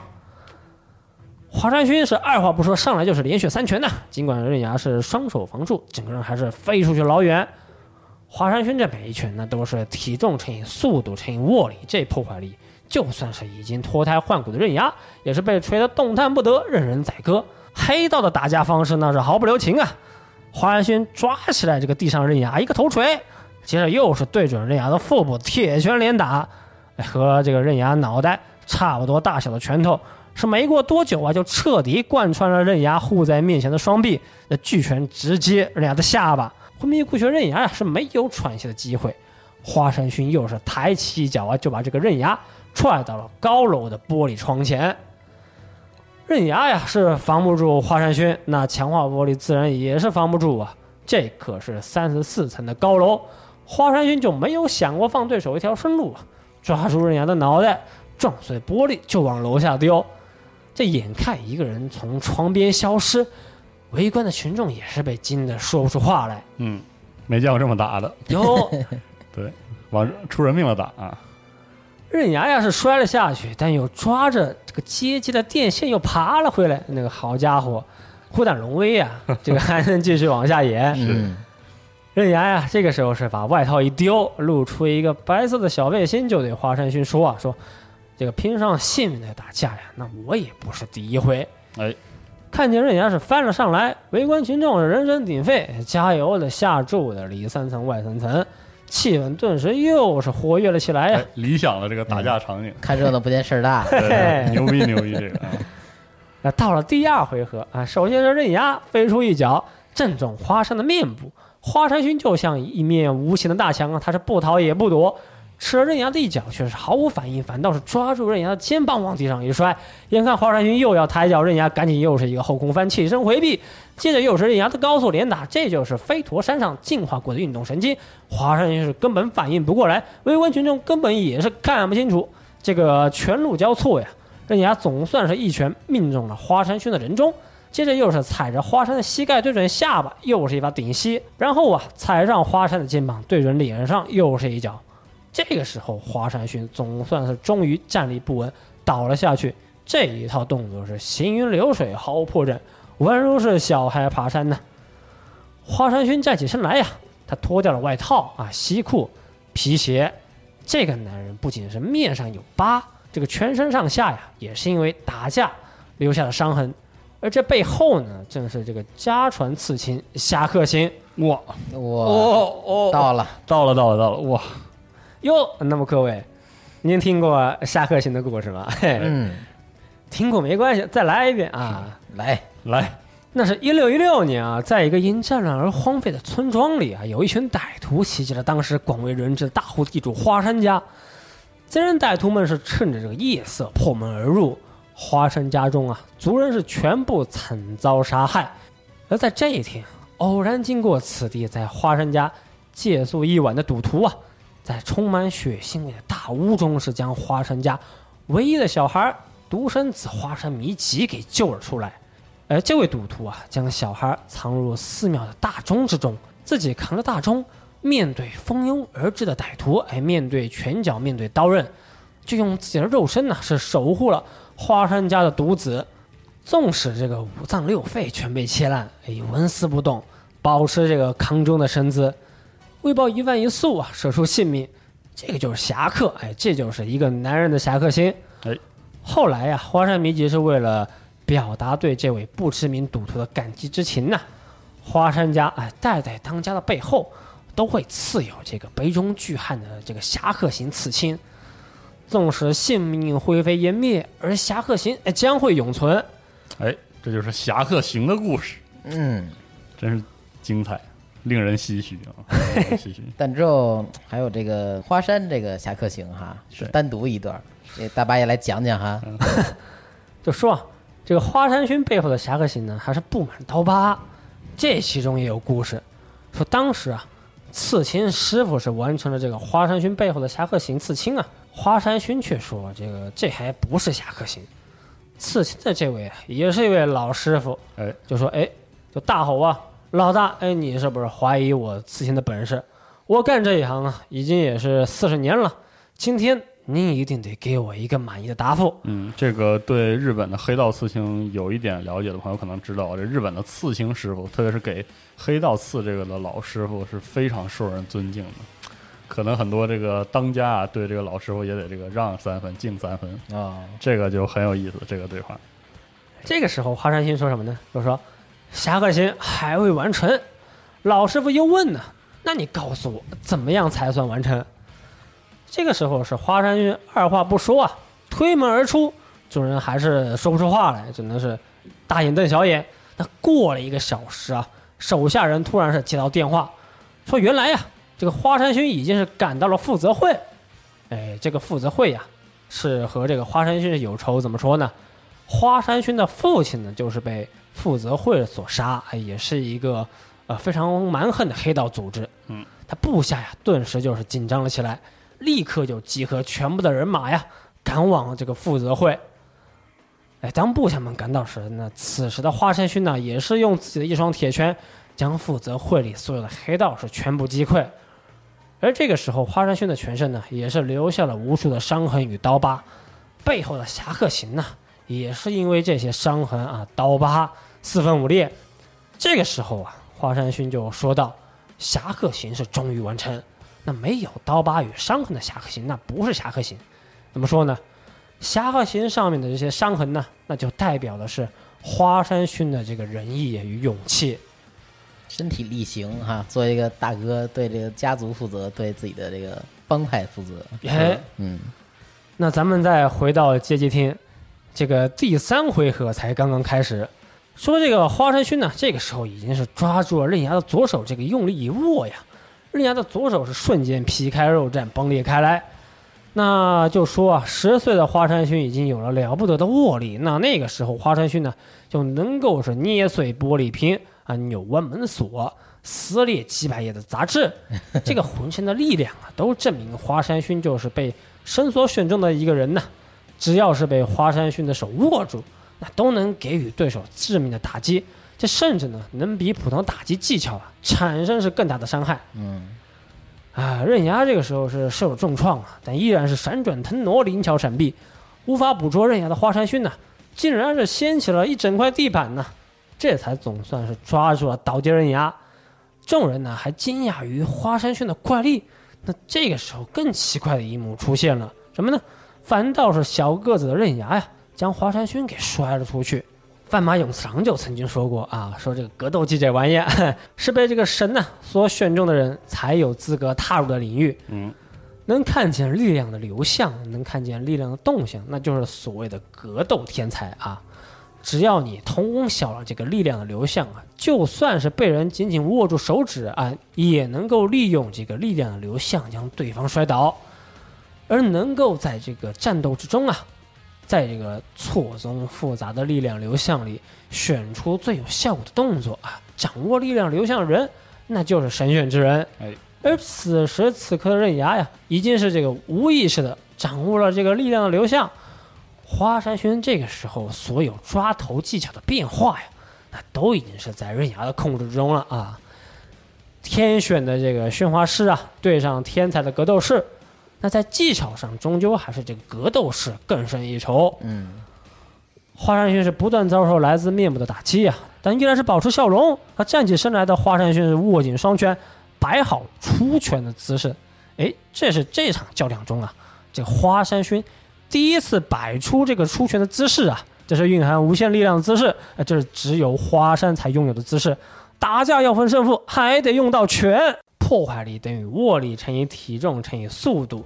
华山勋是二话不说，上来就是连续三拳呐。尽管刃牙是双手防住，整个人还是飞出去老远。华山勋这每一拳呢，都是体重乘以速度乘以握力，这破坏力，就算是已经脱胎换骨的刃牙，也是被锤得动弹不得，任人宰割。黑道的打架方式那是毫不留情啊！华山勋抓起来这个地上刃牙，一个头锤，接着又是对准刃牙的腹部铁拳连打，和这个刃牙脑袋差不多大小的拳头，是没过多久啊，就彻底贯穿了刃牙护在面前的双臂，那巨拳直接刃牙的下巴，昏迷过去的刃牙呀是没有喘息的机会。华山勋又是抬起一脚啊，就把这个刃牙踹到了高楼的玻璃窗前。刃牙呀是防不住华山勋，那强化玻璃自然也是防不住啊。这可是三十四层的高楼，华山君就没有想过放对手一条生路啊，抓住刃牙的脑袋，撞碎玻璃就往楼下丢。这眼看一个人从窗边消失，围观的群众也是被惊得说不出话来。嗯，没见过这么打的，哟，对往出人命了打啊！刃牙呀是摔了下去，但又抓着这个阶级的电线又爬了回来。那个好家伙，虎胆龙威呀，这个还能继续往下演。嗯，刃牙呀，这个时候是把外套一丢，露出一个白色的小背心，就对华山勋说啊：“说这个拼上性命的打架呀，那我也不是第一回。”哎，看见刃牙是翻了上来，围观群众是人声鼎沸，加油的、下注的，里三层外三层，气氛顿时又是活跃了起来呀哎。理想的这个打架场景，看热闹不嫌事儿大。对对牛逼牛逼这个啊！那到了第二回合啊，首先是刃牙飞出一脚，正中花山的面部。花山勋就像一面无形的大墙啊，他是不逃也不躲，吃了刃牙的一脚，却是毫无反应，反倒是抓住刃牙的肩膀往地上一摔。眼看华山勋又要抬脚，刃牙赶紧又是一个后空翻，起身回避，接着又是刃牙的高速连打，这就是飞驼山上进化过的运动神经。华山勋是根本反应不过来，围观群众根本也是看不清楚，这个拳路交错呀。刃牙总算是一拳命中了花山勋的人中，接着又是踩着花山的膝盖对准下巴，又是一把顶膝，然后啊踩上花山的肩膀对准脸上，又是一脚。这个时候华山勋总算是终于站立不稳，倒了下去。这一套动作是行云流水，毫无破绽，宛如是小孩爬山呢。华山勋站起身来呀，他脱掉了外套啊、西裤、皮鞋。这个男人不仅是面上有疤，这个全身上下呀，也是因为打架留下的伤痕。而这背后呢，正是这个家传刺青侠客行。哇，哇，哦哦，到了，到了到了到了，哇，哟，那么各位，您听过侠客行的故事吗？嘿，嗯，听过没关系，再来一遍啊！来，来，那是一六一六年啊，在一个因战乱而荒废的村庄里啊，有一群歹徒袭击了当时广为人知的大户地主花山家。这人歹徒们是趁着这个夜色破门而入，花山家中啊，族人是全部惨遭杀害。而在这一天，偶然经过此地，在花山家借宿一晚的赌徒啊，在充满血腥味的大屋中，是将花山家唯一的小孩独生子花山弥吉给救了出来。而这位赌徒啊，将小孩藏入寺庙的大钟之中，自己扛着大钟，面对蜂拥而至的歹徒，哎，面对拳脚，面对刀刃，就用自己的肉身呢，是守护了花山家的独子。纵使这个五脏六肺全被切烂，哎，纹丝不动，保持这个康中的身姿，为报一饭一宿啊，舍出性命，这个就是侠客，哎，这就是一个男人的侠客心。哎，后来呀、花山弥吉是为了表达对这位不知名赌徒的感激之情呐、花山家哎代代当家的背后都会刺有这个杯中巨汉的这个侠客型刺青。纵使性命灰飞烟灭，而侠客行哎将会永存。哎，这就是侠客行的故事，嗯，真是精彩，令人唏嘘啊，唏嘘。但之后还有这个花山这个侠客行哈，是单独一段儿，给大巴也来讲讲哈。就说啊，这个花山勋背后的侠客行呢，还是布满刀疤。这其中也有故事，说当时啊，刺青师傅是完成了这个花山勋背后的侠客行刺青啊，花山勋却说这个这还不是侠客行，刺青的这位啊，也是一位老师傅，哎，就说哎，就大吼啊，老大，哎，你是不是怀疑我刺青的本事？我干这一行啊，已经也是四十年了，今天您一定得给我一个满意的答复。嗯，这个对日本的黑道刺青有一点了解的朋友可能知道，这日本的刺青师傅，特别是给黑道刺这个的老师傅是非常受人尊敬的。可能很多这个当家啊，对这个老师傅也得这个让三分敬三分，啊，这个就很有意思。这个对话，这个时候，花山新说什么呢？就说侠客行还未完成。老师傅又问呢，那你告诉我，怎么样才算完成？这个时候是花山君二话不说啊，推门而出，众人还是说不出话来，只能是大眼瞪小眼。那过了一个小时啊，手下人突然是接到电话，说原来呀、这个花山勋已经是赶到了负责会。哎，这个负责会呀、是和这个花山勋是有仇，怎么说呢？花山勋的父亲呢，就是被负责会所杀，哎，也是一个呃非常蛮横的黑道组织。嗯，他部下呀，顿时就是紧张了起来，立刻就集合全部的人马呀，赶往这个负责会。哎，当部下们赶到时，那此时的花山勋呢，也是用自己的一双铁拳，将负责会里所有的黑道是全部击溃。而这个时候，花山勋的全身呢，也是留下了无数的伤痕与刀疤，背后的侠客行呢，也是因为这些伤痕啊、刀疤四分五裂。这个时候啊，花山勋就说道：“侠客行是终于完成，那没有刀疤与伤痕的侠客行，那不是侠客行。怎么说呢？侠客行上面的这些伤痕呢，那就代表的是花山勋的这个仁义与勇气。身体力行哈，作为一个大哥，对这个家族负责，对自己的这个帮派负责。哎，嗯，那咱们再回到街机厅，这个第三回合才刚刚开始。说这个花山勋呢，这个时候已经是抓住了刃牙的左手，这个用力一握呀，刃牙的左手是瞬间皮开肉绽，崩裂开来。那就说啊，十岁的花山勋已经有了了不得的握力，那那个时候花山勋呢，就能够是捏碎玻璃瓶啊，扭弯门锁，撕裂几百页的杂志，这个浑身的力量啊，都证明花山勋就是被伸缩选中的一个人呢。只要是被花山勋的手握住，那都能给予对手致命的打击，这甚至呢，能比普通打击技巧啊产生是更大的伤害。嗯，啊，刃牙这个时候是受了重创啊，但依然是闪转腾挪，灵巧闪避，无法捕捉刃牙的花山勋呢，竟然是掀起了一整块地板呢，这才总算是抓住了倒地刃牙。众人呢还惊讶于花山轩的怪力，那这个时候更奇怪的一幕出现了，什么呢？反倒是小个子的刃牙呀，将华山勋给摔了出去。范马永次郎就曾经说过啊，说这个格斗技这玩意儿是被这个神呐、所选中的人才有资格踏入的领域。嗯，能看见力量的流向，能看见力量的动向，那就是所谓的格斗天才啊！只要你通晓了这个力量的流向啊，就算是被人紧紧握住手指啊，也能够利用这个力量的流向将对方摔倒，而能够在这个战斗之中啊，在这个错综复杂的力量流向里选出最有效果的动作啊，掌握力量流向的人，那就是神选之人。哎，而此时此刻的刃牙呀，已经是这个无意识的掌握了这个力量的流向。花山薰这个时候所有抓头技巧的变化呀，那都已经是在刃牙的控制之中了啊。天选的这个驯化师啊，对上天才的格斗士，那在技巧上终究还是这个格斗士更胜一筹。嗯，花山薰是不断遭受来自面部的打击呀、但依然是保持笑容。他站起身来的花山薰是握紧双拳，摆好出拳的姿势。哎，这是这场较量中啊，这个花山薰第一次摆出这个出拳的姿势啊，这是蕴含无限力量的姿势，呃，这是只有花山才拥有的姿势。打架要分胜负，还得用到拳。破坏力等于握力乘以体重乘以速度。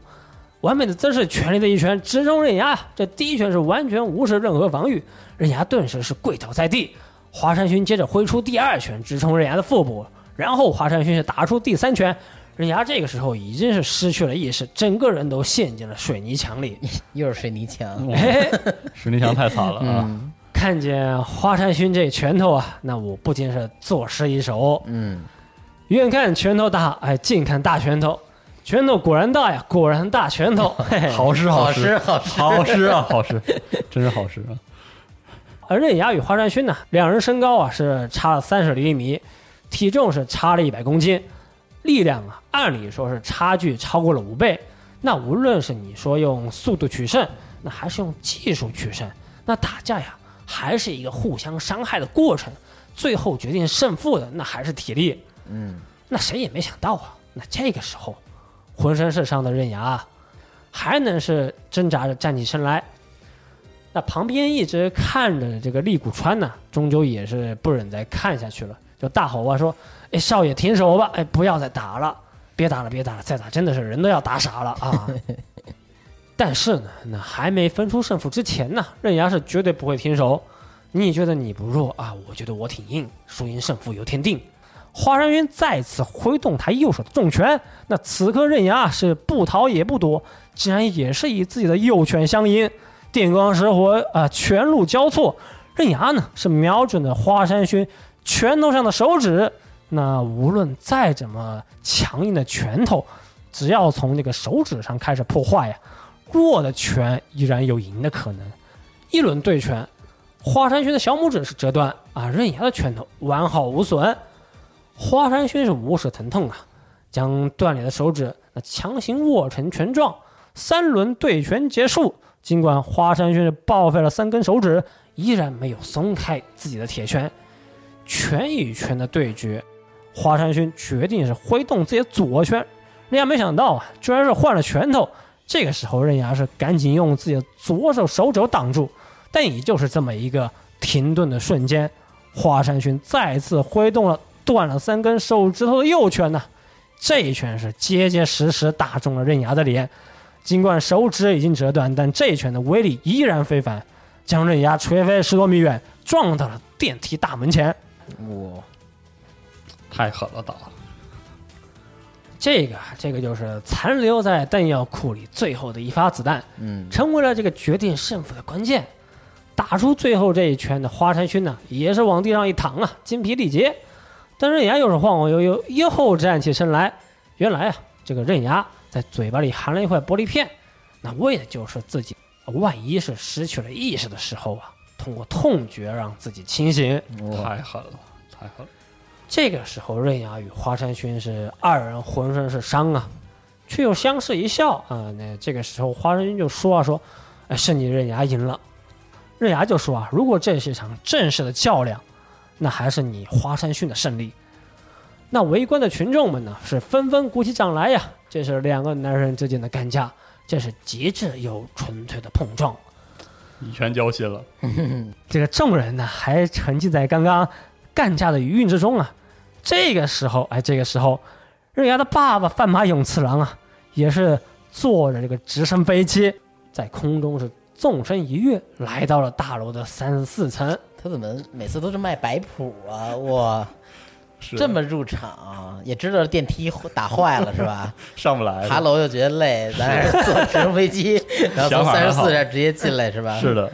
完美的姿势，全力的一拳直中刃牙。这第一拳是完全无视任何防御，刃牙顿时是跪倒在地。华山勋接着挥出第二拳，直冲刃牙的腹部，然后华山勋是打出第三拳。刃牙这个时候已经是失去了意识，整个人都陷进了水泥墙里。又是水泥墙，哎，石泥墙太惨了啊！嗯看见花山勋这拳头啊，那我不禁是作诗一首。嗯，远看拳头大，哎，近看大拳头，拳头果然大呀，果然大拳头。嘿嘿好诗好诗诗好诗，好诗啊，好诗，真是好诗啊！而刃牙与花山勋呢，两人身高啊是差了三十厘米，体重是差了一百公斤，力量啊按理说是差距超过了五倍。那无论是你说用速度取胜，那还是用技术取胜，那打架呀还是一个互相伤害的过程。最后决定胜负的那还是体力。嗯，那谁也没想到啊，那这个时候浑身是伤的刃牙啊还能是挣扎着站起身来。那旁边一直看着这个利谷川呢，终究也是不忍再看下去了，就大吼啊说：“哎，少爷停手吧！哎，不要再打了，别打了，别打了，再打真的是人都要打傻了啊！”但是呢，那还没分出胜负之前呢，刃牙是绝对不会停手。你觉得你不弱啊？我觉得我挺硬，输赢胜负由天定。华山云再次挥动他右手的重拳，那此刻刃牙是不逃也不躲，竟然也是以自己的右拳相迎，电光石火啊、拳路交错，刃牙呢是瞄准了花山勋拳头上的手指，那无论再怎么强硬的拳头，只要从这个手指上开始破坏呀，弱的拳依然有赢的可能。一轮对拳，华山勋的小拇指是折断啊，刃牙的拳头完好无损。华山勋是无视疼痛啊，将断裂的手指那强行握成拳状。三轮对拳结束，尽管华山勋是报废了三根手指，依然没有松开自己的铁拳。拳与拳的对决，华山勋决定是挥动自己的左拳，人家没想到啊，居然是换了拳头。这个时候，刃牙是赶紧用自己的左手手肘挡住，但也就是这么一个停顿的瞬间，华山勋再次挥动了断了三根手指头的右拳呢。这一拳是结结实实打中了刃牙的脸，尽管手指已经折断，但这一拳的威力依然非凡，将刃牙锤飞十多米远，撞到了电梯大门前。哇，太狠了，打！这个这个就是残留在弹药库里最后的一发子弹，嗯，成为了这个决定胜负的关键。打出最后这一拳的花山勋呢，也是往地上一躺啊，筋疲力竭。但刃牙又是晃晃悠悠，又站起身来。原来啊，这个刃牙在嘴巴里含了一块玻璃片，那为的就是自己万一是失去了意识的时候啊，通过痛觉让自己清醒。太狠了，太狠了！这个时候，刃牙与花山勋是二人浑身是伤啊，却又相视一笑啊。那这个时候，花山勋就说啊说，哎，是你刃牙赢了。刃牙就说啊，如果这是一场正式的较量，那还是你花山勋的胜利。那围观的群众们呢，是纷纷鼓起掌来呀。这是两个男人之间的干架，这是极致又纯粹的碰撞。以拳交心了。这个众人呢还沉浸在刚刚干架的余韵之中啊。这个时候，哎，这个时候，刃牙的爸爸范马永次郎啊，也是坐着这个直升飞机在空中是纵身一跃，来到了大楼的三十四层。他怎么每次都是卖摆谱啊？哇，这么入场也知道电梯打坏了是吧？上不来，爬楼又觉得累，咱还是坐直升飞机，然后从三十四这直接进来是吧？是的，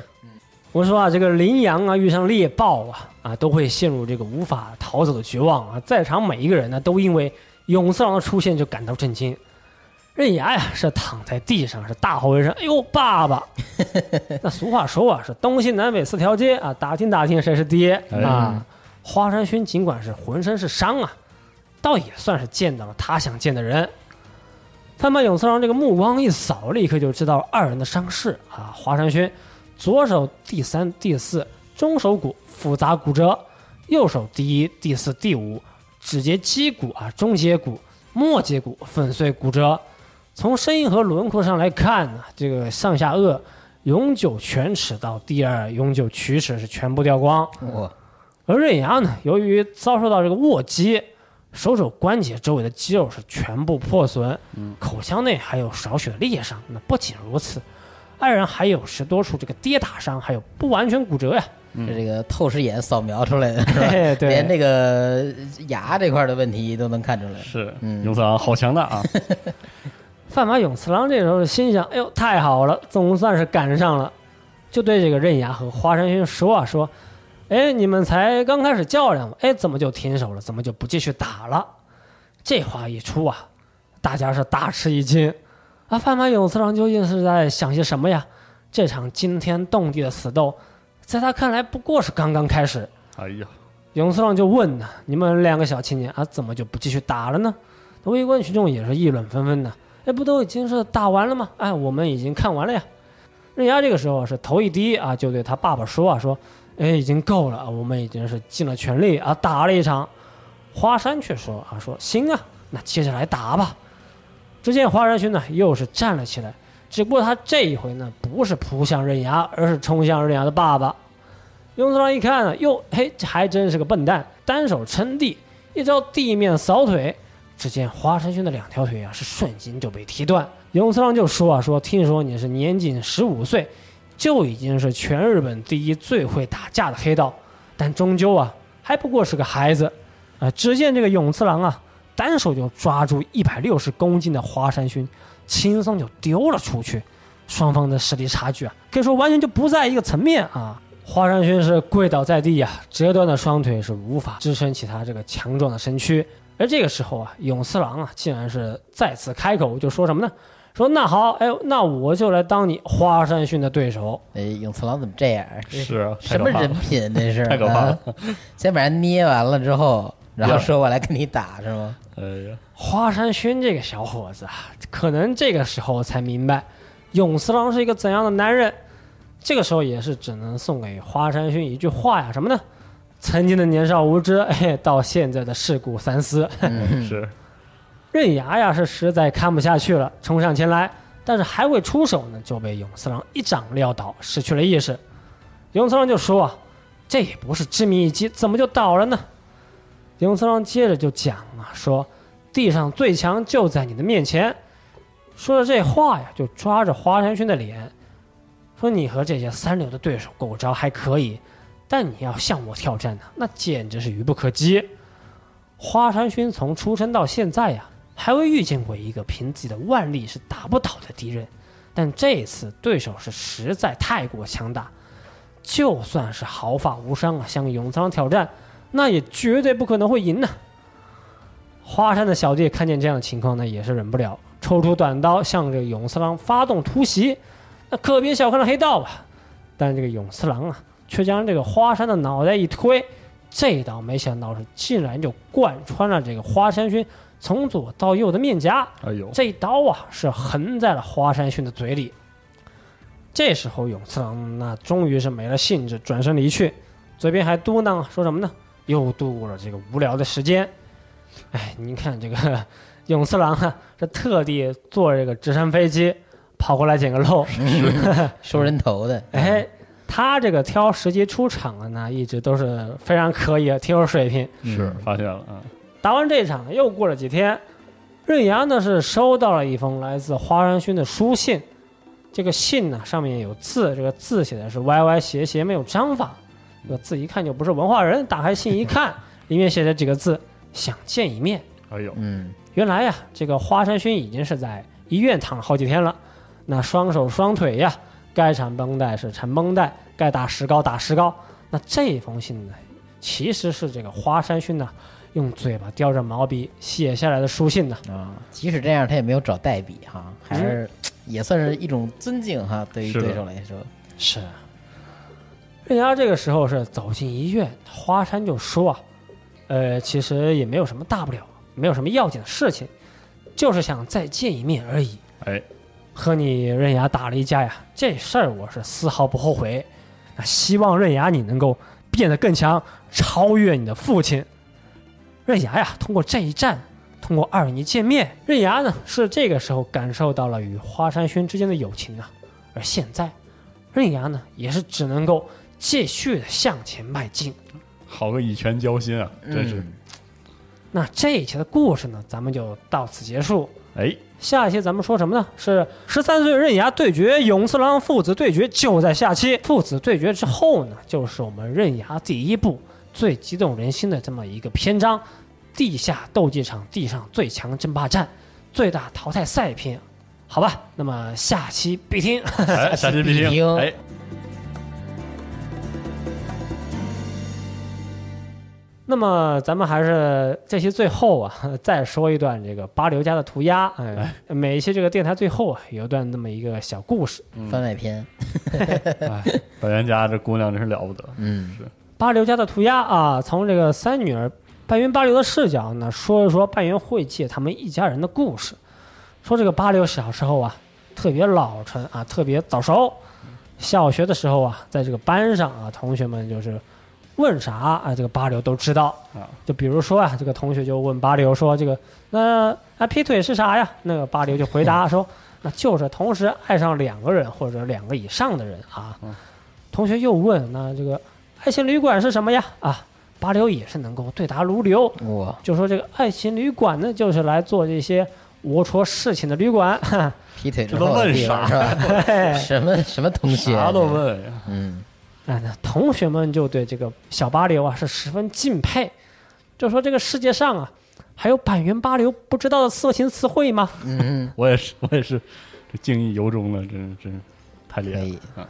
我说啊，这个羚羊啊遇上猎豹啊啊，都会陷入这个无法逃走的绝望啊。在场每一个人呢，都因为永次郎的出现就感到震惊。刃牙呀是躺在地上，是大吼一声：“哎呦，爸爸！”那俗话说啊，是东西南北四条街啊，打听打听谁是爹哎啊。花山薰尽管是浑身是伤啊，倒也算是见到了他想见的人。他把永次郎这个目光一扫，立刻就知道二人的伤势啊。花山勋左手第三、第四中手骨复杂骨折，右手第一、第四、第五指节肌骨啊、中节骨、末节骨粉碎骨折。从声音和轮廓上来看呢，这个上下颚永久犬齿到第二永久龋齿是全部掉光。而刃牙呢，由于遭受到这个握击，手肘关节周围的肌肉是全部破损，口腔内还有少许的裂伤。那不仅如此，二人还有十多处这个跌打伤，还有不完全骨折呀。这这个透视眼扫描出来的 是吧？嘿对连这个牙这块的问题都能看出来。是嗯勇次郎好强大啊！范马永次郎这时候心想：“哎呦，太好了，总算是赶上了。”就对这个刃牙和花山薰说啊说：“哎，你们才刚开始较量嘛，哎，怎么就停手了？怎么就不继续打了？”这话一出啊，大家是大吃一惊。啊，范马永次郎究竟是在想些什么呀？这场惊天动地的死斗，在他看来不过是刚刚开始。哎呀，永次郎就问呢：“你们两个小青年啊，怎么就不继续打了呢？”围观群众也是议论纷纷的。哎，不都已经是打完了吗？哎，我们已经看完了呀。刃牙这个时候是头一低啊，就对他爸爸说啊，说：“哎，已经够了，我们已经是尽了全力啊，打了一场。”花山却说啊，说：“行啊，那接下来打吧。”只见花山兄呢，又是站了起来，只不过他这一回呢，不是扑向刃牙，而是冲向刃牙的爸爸。永次郎一看呢，哟，嘿，这还真是个笨蛋，单手撑地，一招地面扫腿。只见华山勋的两条腿啊，是瞬间就被踢断。永次郎就说啊，说听说你是年仅十五岁，就已经是全日本第一最会打架的黑道，但终究啊，还不过是个孩子。啊，只见这个永次郎啊，单手就抓住一百六十公斤的华山勋，轻松就丢了出去。双方的实力差距啊，可以说完全就不在一个层面啊。华山勋是跪倒在地啊，折断的双腿是无法支撑起他这个强壮的身躯。而这个时候啊，永次郎啊，竟然是再次开口，就说什么呢？说那好，哎呦，那我就来当你花山勋的对手。哎，永次郎怎么这样？是啊，什么人品？这是 太可怕了啊先把人捏完了之后，然后说我来跟你打是吗？哎呀，花山勋这个小伙子啊，可能这个时候才明白永次郎是一个怎样的男人。这个时候也是只能送给花山勋一句话呀，什么呢？曾经的年少无知，哎，到现在的世故三思。嗯，是刃牙呀是实在看不下去了，冲上前来，但是还未出手呢，就被永次郎一掌撂倒，失去了意识。永次郎就说啊，这也不是致命一击，怎么就倒了呢？永次郎接着就讲啊，说地上最强就在你的面前。说着这话呀，就抓着华山勋的脸，说你和这些三流的对手够招还可以，但你要向我挑战呢，那简直是愚不可及。华山勋从出生到现在呀、还未遇见过一个凭自己的腕力是打不倒的敌人，但这次对手是实在太过强大，就算是毫发无伤啊，向永仓挑战，那也绝对不可能会赢呢。花山的小弟看见这样的情况呢，也是忍不了，抽出短刀向这个永次郎发动突袭。那可别小看了黑道吧，但这个永次郎啊，却将这个花山的脑袋一推，这一刀没想到是竟然就贯穿了这个花山勋从左到右的面颊，哎呦，这一刀啊是横在了花山勋的嘴里。这时候永次郎那终于是没了兴致，转身离去，嘴边还嘟囔说什么呢？又度过了这个无聊的时间。哎，您看这个 永次郎啊，这特地坐这个直升飞机跑过来捡个漏，收 人头的。哎，他这个挑时机出场的呢，一直都是非常可以，挺有水平。是发现了啊，打完这场，又过了几天，刃牙呢是收到了一封来自花山勋的书信。这个信呢上面有字，这个字写的是歪歪斜斜，没有章法。这个字一看就不是文化人。打开信一看，里面写着几个字：“想见一面。”哎呦，嗯，原来呀，这个花山勋已经是在医院躺了好几天了，那双手双腿呀，该缠绷带是缠绷带，该打石膏打石膏。那这封信呢，其实是这个花山勋呢，用嘴巴叼着毛笔写下来的书信呢。啊，即使这样，他也没有找代笔哈，还是也算是一种尊敬哈，对于对手来说，是。刃牙这个时候是走进医院，花山就说啊，呃，其实也没有什么大不了，没有什么要紧的事情，就是想再见一面而已。哎，和你刃牙打了一架呀，这事儿我是丝毫不后悔。那希望刃牙你能够变得更强，超越你的父亲。刃牙呀，通过这一战，通过二人一见面，刃牙呢是这个时候感受到了与花山勋之间的友情啊。而现在，刃牙呢也是只能够继续的向前迈进。好个以拳交心啊，真是，嗯那这一期的故事呢，咱们就到此结束。哎，下一期咱们说什么呢？是十三岁刃牙对决勇次郎父子对决，就在下期。父子对决之后呢，就是我们刃牙第一部最激动人心的这么一个篇章——地下斗技场地上最强争霸战最大淘汰赛篇。好吧，那么下期必听。哎，下期必听，必听哎，那么咱们还是这期最后啊，再说一段这个八流家的涂鸦。哎，每一期这个电台最后啊，有一段那么一个小故事。番外篇，哎，本源家这姑娘真是了不得，嗯，是八流家的涂鸦啊，从这个三女儿半云八流的视角呢，说一说半云晦气他们一家人的故事。说这个八流小时候啊，特别老成啊，特别早熟。小学的时候啊，在这个班上啊，同学们就是问啥啊，这个八流都知道。啊，就比如说啊，这个同学就问八流说：“这个那啊劈腿是啥呀？”那个八流就回答说：“那就是同时爱上两个人或者两个以上的人啊。嗯”同学又问：“那这个爱情旅馆是什么呀？”啊，八流也是能够对答如流，哇，就说这个爱情旅馆呢，就是来做这些龌龊事情的旅馆。劈腿之这都问啥 什么什么东西？啥都，问呀，嗯，哎，那同学们就对这个小八流啊是十分敬佩，就说这个世界上啊，还有板垣八流不知道的色情词汇吗？嗯我也是，我也是，这敬意由衷了，真是真是太厉害了，啊，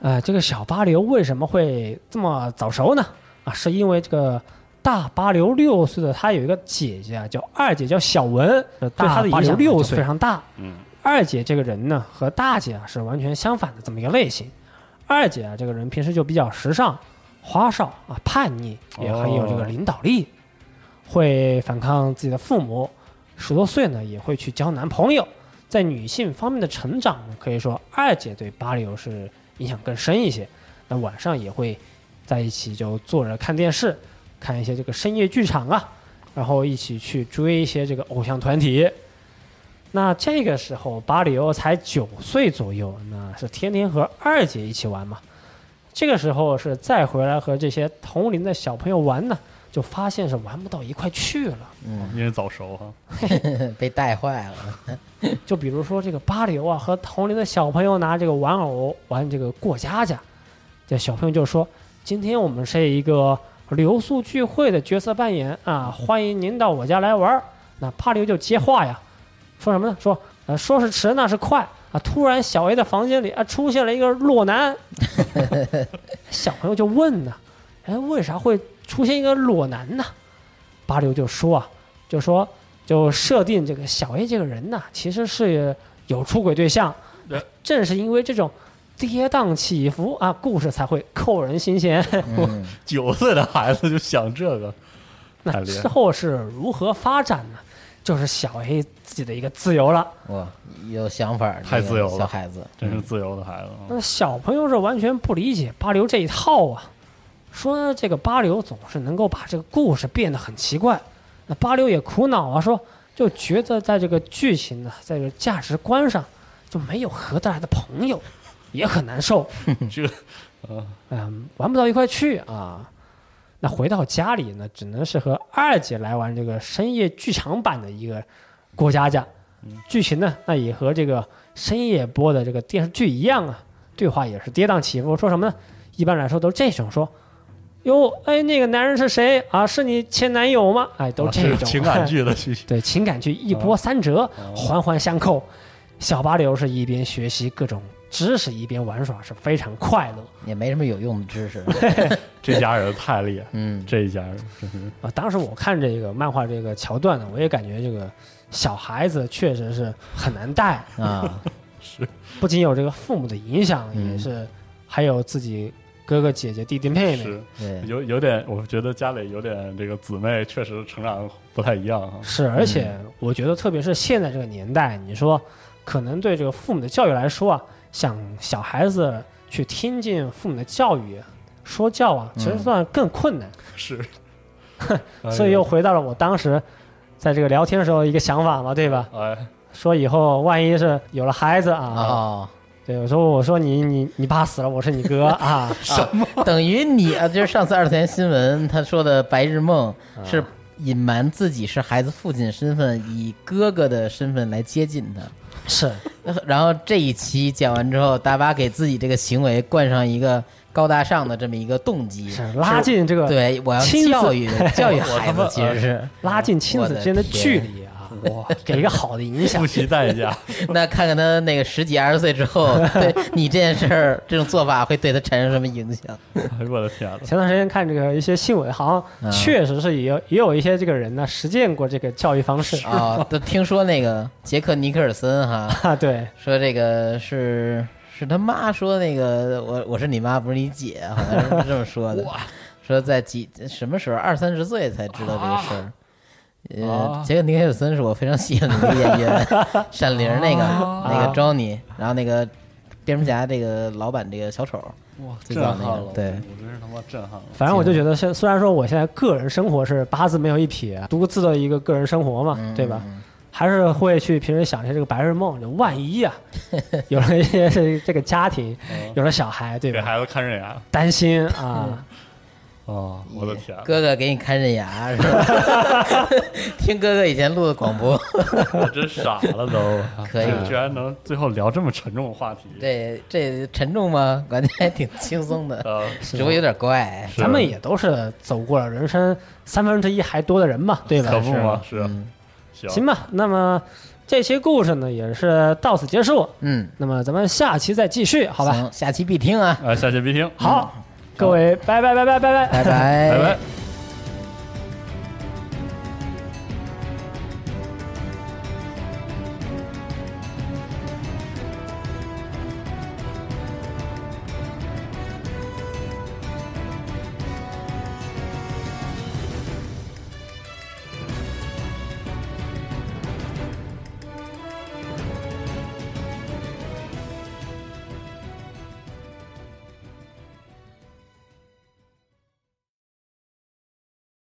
呃，这个小八流为什么会这么早熟呢？啊，是因为这个大八流六岁的他有一个姐姐啊，叫二姐，叫小文，呃对他的影响六岁非常大。嗯，二姐这个人呢，和大姐啊是完全相反的这么一个类型。二姐啊，这个人平时就比较时尚、花哨啊、叛逆，也很有这个领导力，会反抗自己的父母。十多岁呢，也会去交男朋友。在女性方面的成长呢，可以说二姐对八流是影响更深一些。那晚上也会在一起就坐着看电视，看一些这个深夜剧场啊，然后一起去追一些这个偶像团体。那这个时候，巴里欧才九岁左右，那是天天和二姐一起玩嘛。这个时候是再回来和这些同龄的小朋友玩呢，就发现是玩不到一块去了。嗯因为早熟哈，被带坏了，就比如说这个巴里欧啊，和同龄的小朋友拿这个玩偶玩这个过家家，这小朋友就说：“今天我们是一个留宿聚会的角色扮演啊，欢迎您到我家来玩儿。”那巴里欧就接话呀，说什么呢？说呃，说是迟那是快啊！突然小 A 的房间里啊出现了一个裸男，小朋友就问呢，哎，为啥会出现一个裸男呢？八六就说啊，就说就设定这个小 A 这个人呐，其实是有出轨对象对，正是因为这种跌宕起伏啊，故事才会扣人心弦。嗯，九岁的孩子就想这个，那之后是如何发展呢？就是小 A 自己的一个自由了。哇，有想法太自由了小孩子，真是自由的孩子啊，那小朋友是完全不理解巴流这一套啊，说这个巴流总是能够把这个故事变得很奇怪。那巴流也苦恼啊，说就觉得在这个剧情呢，在这个价值观上就没有合得来的朋友。也很难受，这 个嗯，玩不到一块去啊。那回到家里呢，只能是和二姐来玩这个深夜剧场版的一个过家家。剧情呢，那也和这个深夜播的这个电视剧一样啊，对话也是跌宕起伏。说什么呢？一般来说都这种说，哟，哎，那个男人是谁啊？是你前男友吗？哎，都啊这种是情感剧的剧 情，对情感剧一波三折，环环相扣。小八流是一边学习各种知识，一边玩耍，是非常快乐也没什么有用的知识。这家人太厉害，嗯，这一家人真是 啊。当时我看这个漫画这个桥段呢，我也感觉这个小孩子确实是很难带，啊，是不仅有这个父母的影响，嗯也是还有自己哥哥姐姐弟弟妹妹。是对，有有点，我觉得家里有点这个姊妹确实成长不太一样哈。是，而且我觉得，特别是现在这个年代，你说可能对这个父母的教育来说啊，想小孩子去听进父母的教育、说教啊，其实算更困难。是，所以又回到了我当时在这个聊天的时候一个想法嘛，对吧？哎，说以后万一是有了孩子啊，哦，对我说我说你你你爸死了，我是你哥 啊，等于你啊，就是上次二次元新闻他说的白日梦是隐瞒自己是孩子父亲的身份，以哥哥的身份来接近他。是然后这一期讲完之后，大巴给自己这个行为冠上一个高大上的这么一个动机，是拉近这个对我要教育 教育孩子其实是拉近亲子之间的距离啊，哇，给一个好的影响不。惜代价，那看看他那个十几二十岁之后，对你这件事儿这种做法会对他产生什么影响？哎 呦我的天呐，前段时间看这个一些新闻，好像确实是也有也有一些这个人呢实践过这个教育方式啊、都听说那个杰克尼克尔森哈，啊，对，说这个是是他妈说那个我我是你妈不是你姐，好像是这么说的。说在几什么时候二三十岁才知道这个事儿。呃啊，杰克尼克尔森是我非常喜欢的一个演员，闪灵那个啊那个 Johnny，然后那个蝙蝠侠这个老板这个小丑，哇，最早那震撼了，个对我真是他妈震撼了。反正我就觉得，现虽然说我现在个人生活是八字没有一撇，独自的一个个人生活嘛，嗯对吧？还是会去平时想一些这个白日梦，就万一啊，有了一些这这个家庭，有了小孩，对吧？给孩子看人牙担心啊，啊！我的天，哥哥给你看刃牙是吧？听哥哥以前录的广播，我真傻了都。可以居然能最后聊这么沉重的话题。这这沉重吗？感觉还挺轻松的，呃，只不过有点怪。咱们也都是走过了人生三分之一还多的人嘛，对吧？可不嘛，是嗯行行吧，那么这期故事呢也是到此结束，嗯，那么咱们下期再继续，好吧？行，下期必听啊，啊，下期必听，好，各位，拜拜拜拜拜拜。拜拜拜拜。